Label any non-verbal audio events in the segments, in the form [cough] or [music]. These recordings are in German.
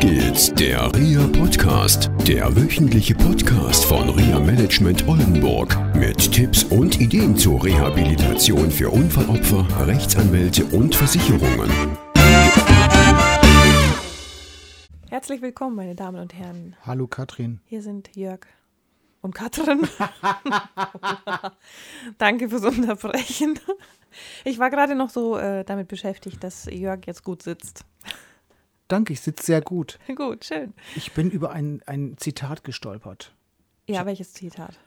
geht's, der RIA Podcast, der wöchentliche Podcast von RIA Management Oldenburg mit Tipps und Ideen zur Rehabilitation für Unfallopfer, Rechtsanwälte und Versicherungen. Herzlich willkommen, meine Damen und Herren. Hallo Katrin. Hier sind Jörg und Katrin. [laughs] Danke fürs Unterbrechen. Ich war gerade noch so äh, damit beschäftigt, dass Jörg jetzt gut sitzt. Danke, ich sitze sehr gut. [laughs] Gut, schön. Ich bin über ein, ein Zitat gestolpert. Ja, welches Zitat?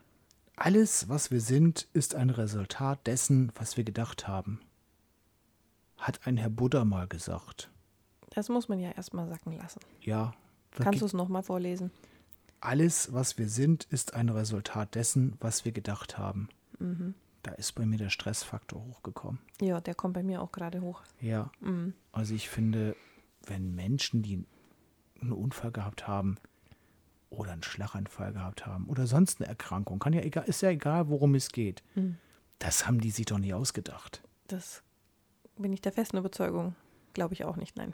Alles, was wir sind, ist ein Resultat dessen, was wir gedacht haben. Hat ein Herr Buddha mal gesagt. Das muss man ja erstmal sacken lassen. Ja. Kannst du es nochmal vorlesen? Alles, was wir sind, ist ein Resultat dessen, was wir gedacht haben. Mhm. Da ist bei mir der Stressfaktor hochgekommen. Ja, der kommt bei mir auch gerade hoch. Ja. Mhm. Also ich finde, wenn Menschen, die einen Unfall gehabt haben oder einen Schlaganfall gehabt haben oder sonst eine Erkrankung, kann ja egal, ist ja egal, worum es geht. Mhm. Das haben die sich doch nie ausgedacht. Das bin ich der festen Überzeugung. Glaube ich auch nicht, nein.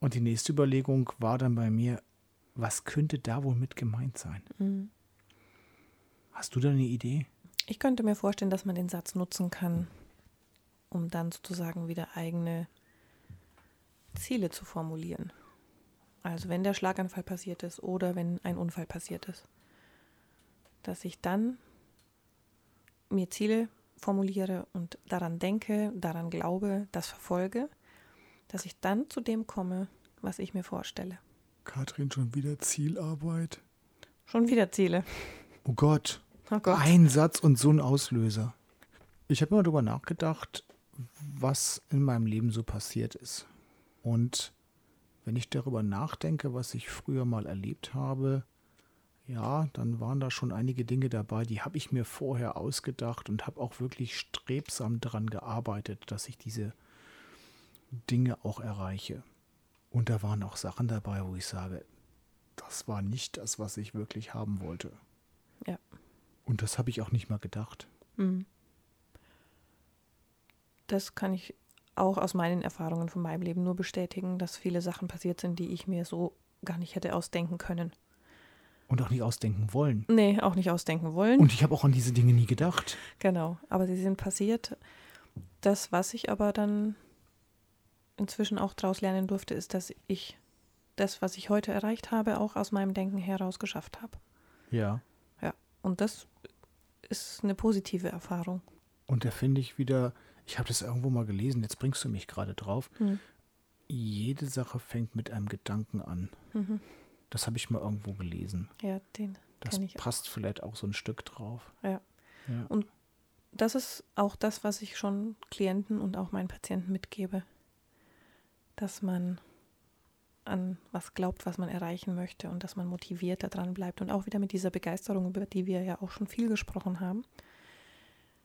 Und die nächste Überlegung war dann bei mir, was könnte da wohl mit gemeint sein? Mhm. Hast du da eine Idee? Ich könnte mir vorstellen, dass man den Satz nutzen kann, um dann sozusagen wieder eigene Ziele zu formulieren. Also wenn der Schlaganfall passiert ist oder wenn ein Unfall passiert ist. Dass ich dann mir Ziele formuliere und daran denke, daran glaube, das verfolge, dass ich dann zu dem komme, was ich mir vorstelle. Katrin, schon wieder Zielarbeit. Schon wieder Ziele. Oh Gott. Oh Gott. Ein Satz und so ein Auslöser. Ich habe mal darüber nachgedacht, was in meinem Leben so passiert ist. Und wenn ich darüber nachdenke, was ich früher mal erlebt habe, ja, dann waren da schon einige Dinge dabei, die habe ich mir vorher ausgedacht und habe auch wirklich strebsam daran gearbeitet, dass ich diese Dinge auch erreiche. Und da waren auch Sachen dabei, wo ich sage, das war nicht das, was ich wirklich haben wollte. Ja. Und das habe ich auch nicht mal gedacht. Mhm. Das kann ich auch aus meinen Erfahrungen von meinem Leben nur bestätigen, dass viele Sachen passiert sind, die ich mir so gar nicht hätte ausdenken können. Und auch nicht ausdenken wollen. Nee, auch nicht ausdenken wollen. Und ich habe auch an diese Dinge nie gedacht. genau, aber sie sind passiert. Das, was ich aber dann inzwischen auch daraus lernen durfte, ist, dass ich das, was ich heute erreicht habe, auch aus meinem Denken heraus geschafft habe. Ja. Ja, und das ist eine positive Erfahrung. Und da finde ich wieder, ich habe das irgendwo mal gelesen, jetzt bringst du mich gerade drauf. Mhm. Jede Sache fängt mit einem Gedanken an. Mhm. Das habe ich mal irgendwo gelesen. Ja, den Das ich passt vielleicht auch so ein Stück drauf. Ja. Ja. Und das ist auch das, was ich schon Klienten und auch meinen Patienten mitgebe. Dass man an was glaubt, was man erreichen möchte und dass man motiviert daran bleibt und auch wieder mit dieser Begeisterung, über die wir ja auch schon viel gesprochen haben,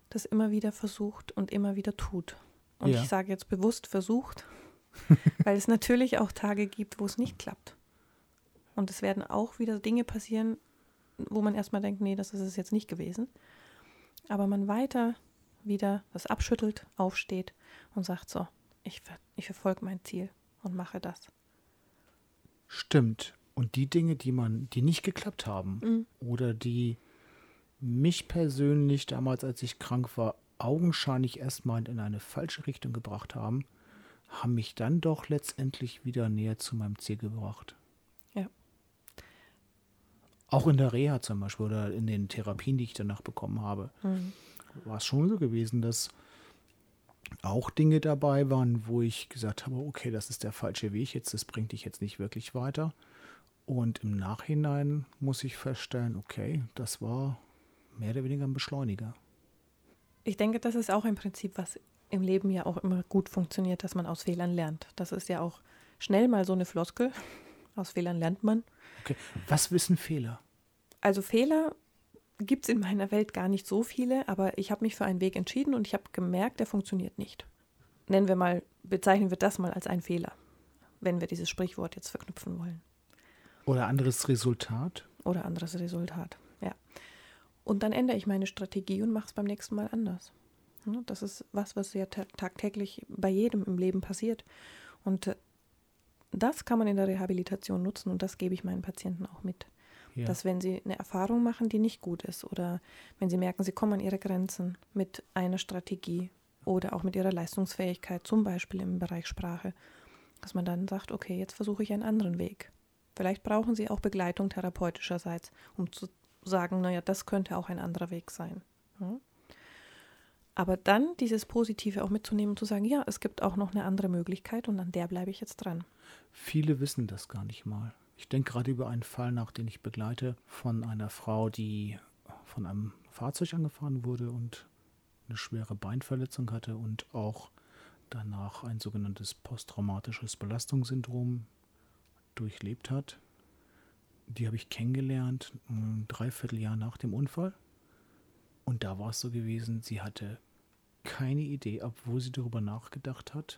das immer wieder versucht und immer wieder tut. Und Ja. ich sage jetzt bewusst versucht, [laughs] weil es natürlich auch Tage gibt, wo es nicht klappt. Und es werden auch wieder Dinge passieren, wo man erstmal denkt, nee, das ist es jetzt nicht gewesen. Aber man weiter wieder das abschüttelt, aufsteht und sagt so, ich, ver ich verfolge mein Ziel und mache das. Stimmt. Und die Dinge, die man, die nicht geklappt haben Mhm. oder die mich persönlich damals, als ich krank war, augenscheinlich erstmal in eine falsche Richtung gebracht haben, haben mich dann doch letztendlich wieder näher zu meinem Ziel gebracht. Ja. Auch in der Reha zum Beispiel oder in den Therapien, die ich danach bekommen habe, Mhm. war es schon so gewesen, dass auch Dinge dabei waren, wo ich gesagt habe, okay, das ist der falsche Weg jetzt, das bringt dich jetzt nicht wirklich weiter. Und im Nachhinein muss ich feststellen, okay, das war mehr oder weniger ein Beschleuniger. Ich denke, das ist auch ein Prinzip, was im Leben ja auch immer gut funktioniert, dass man aus Fehlern lernt. Das ist ja auch schnell mal so eine Floskel. Aus Fehlern lernt man. Okay, was wissen Fehler? Also Fehler gibt es in meiner Welt gar nicht so viele, aber ich habe mich für einen Weg entschieden und ich habe gemerkt, der funktioniert nicht. Nennen wir mal, bezeichnen wir das mal als einen Fehler, wenn wir dieses Sprichwort jetzt verknüpfen wollen. Oder anderes Resultat? Oder anderes Resultat, ja. Und dann ändere ich meine Strategie und mache es beim nächsten Mal anders. Das ist was, was ja ta- tagtäglich bei jedem im Leben passiert. Und äh, das kann man in der Rehabilitation nutzen und das gebe ich meinen Patienten auch mit. Ja. Dass wenn sie eine Erfahrung machen, die nicht gut ist oder wenn sie merken, sie kommen an ihre Grenzen mit einer Strategie oder auch mit ihrer Leistungsfähigkeit, zum Beispiel im Bereich Sprache, dass man dann sagt, okay, jetzt versuche ich einen anderen Weg. Vielleicht brauchen sie auch Begleitung therapeutischerseits, um zu sagen, naja, das könnte auch ein anderer Weg sein. Aber dann dieses Positive auch mitzunehmen und zu sagen, ja, es gibt auch noch eine andere Möglichkeit und an der bleibe ich jetzt dran. Viele wissen das gar nicht mal. Ich denke gerade über einen Fall nach, den ich begleite, von einer Frau, die von einem Fahrzeug angefahren wurde und eine schwere Beinverletzung hatte und auch danach ein sogenanntes posttraumatisches Belastungssyndrom durchlebt hat. Die habe ich kennengelernt, ein Dreivierteljahr nach dem Unfall. Und da war es so gewesen, sie hatte keine Idee, obwohl sie darüber nachgedacht hat.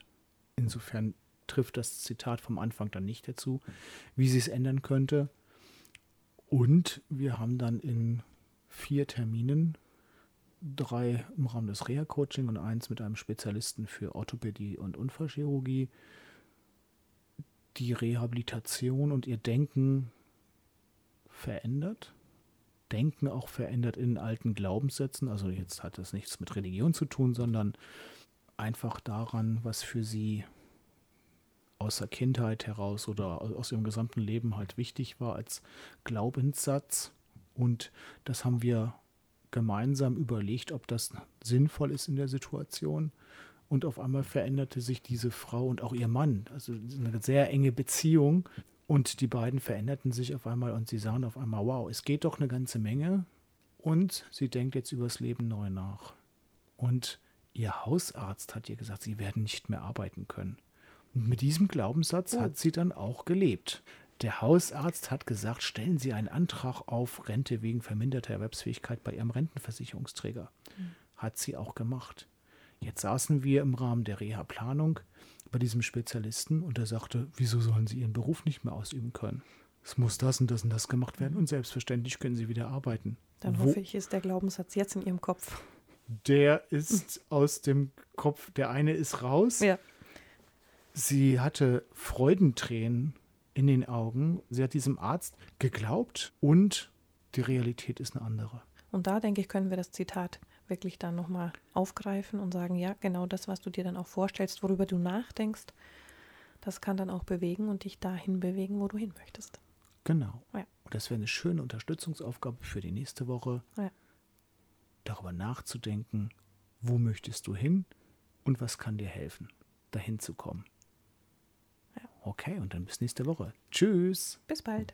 Insofern trifft das Zitat vom Anfang dann nicht dazu, wie sie es ändern könnte. Und wir haben dann in vier Terminen, drei im Rahmen des Reha-Coaching und eins mit einem Spezialisten für Orthopädie und Unfallchirurgie, die Rehabilitation und ihr Denken verändert. Denken auch verändert in alten Glaubenssätzen. Also jetzt hat das nichts mit Religion zu tun, sondern einfach daran, was für sie aus der Kindheit heraus oder aus ihrem gesamten Leben halt wichtig war als Glaubenssatz. Und das haben wir gemeinsam überlegt, ob das sinnvoll ist in der Situation. Und auf einmal veränderte sich diese Frau und auch ihr Mann. Also eine sehr enge Beziehung. Und die beiden veränderten sich auf einmal und sie sahen auf einmal, wow, es geht doch eine ganze Menge. Und sie denkt jetzt übers Leben neu nach. Und ihr Hausarzt hat ihr gesagt, sie werden nicht mehr arbeiten können. Und mit diesem Glaubenssatz oh. hat sie dann auch gelebt. Der Hausarzt hat gesagt, stellen Sie einen Antrag auf Rente wegen verminderter Erwerbsfähigkeit bei Ihrem Rentenversicherungsträger. Mhm. Hat sie auch gemacht. Jetzt saßen wir im Rahmen der Reha-Planung bei diesem Spezialisten und er sagte, wieso sollen Sie Ihren Beruf nicht mehr ausüben können? Es muss das und das und das gemacht werden und selbstverständlich können Sie wieder arbeiten. Dann Wo hoffe ich, ist der Glaubenssatz jetzt in Ihrem Kopf. Der ist aus dem Kopf, der eine ist raus. Ja. Sie hatte Freudentränen in den Augen. Sie hat diesem Arzt geglaubt und die Realität ist eine andere. Und da, denke ich, können wir das Zitat wirklich dann nochmal aufgreifen und sagen, ja, genau das, was du dir dann auch vorstellst, worüber du nachdenkst, das kann dann auch bewegen und dich dahin bewegen, wo du hin möchtest. Genau. Ja. Und das wäre eine schöne Unterstützungsaufgabe für die nächste Woche, ja. darüber nachzudenken, wo möchtest du hin und was kann dir helfen, dahin zu kommen. Ja. Okay, und dann bis nächste Woche. Tschüss. Bis bald.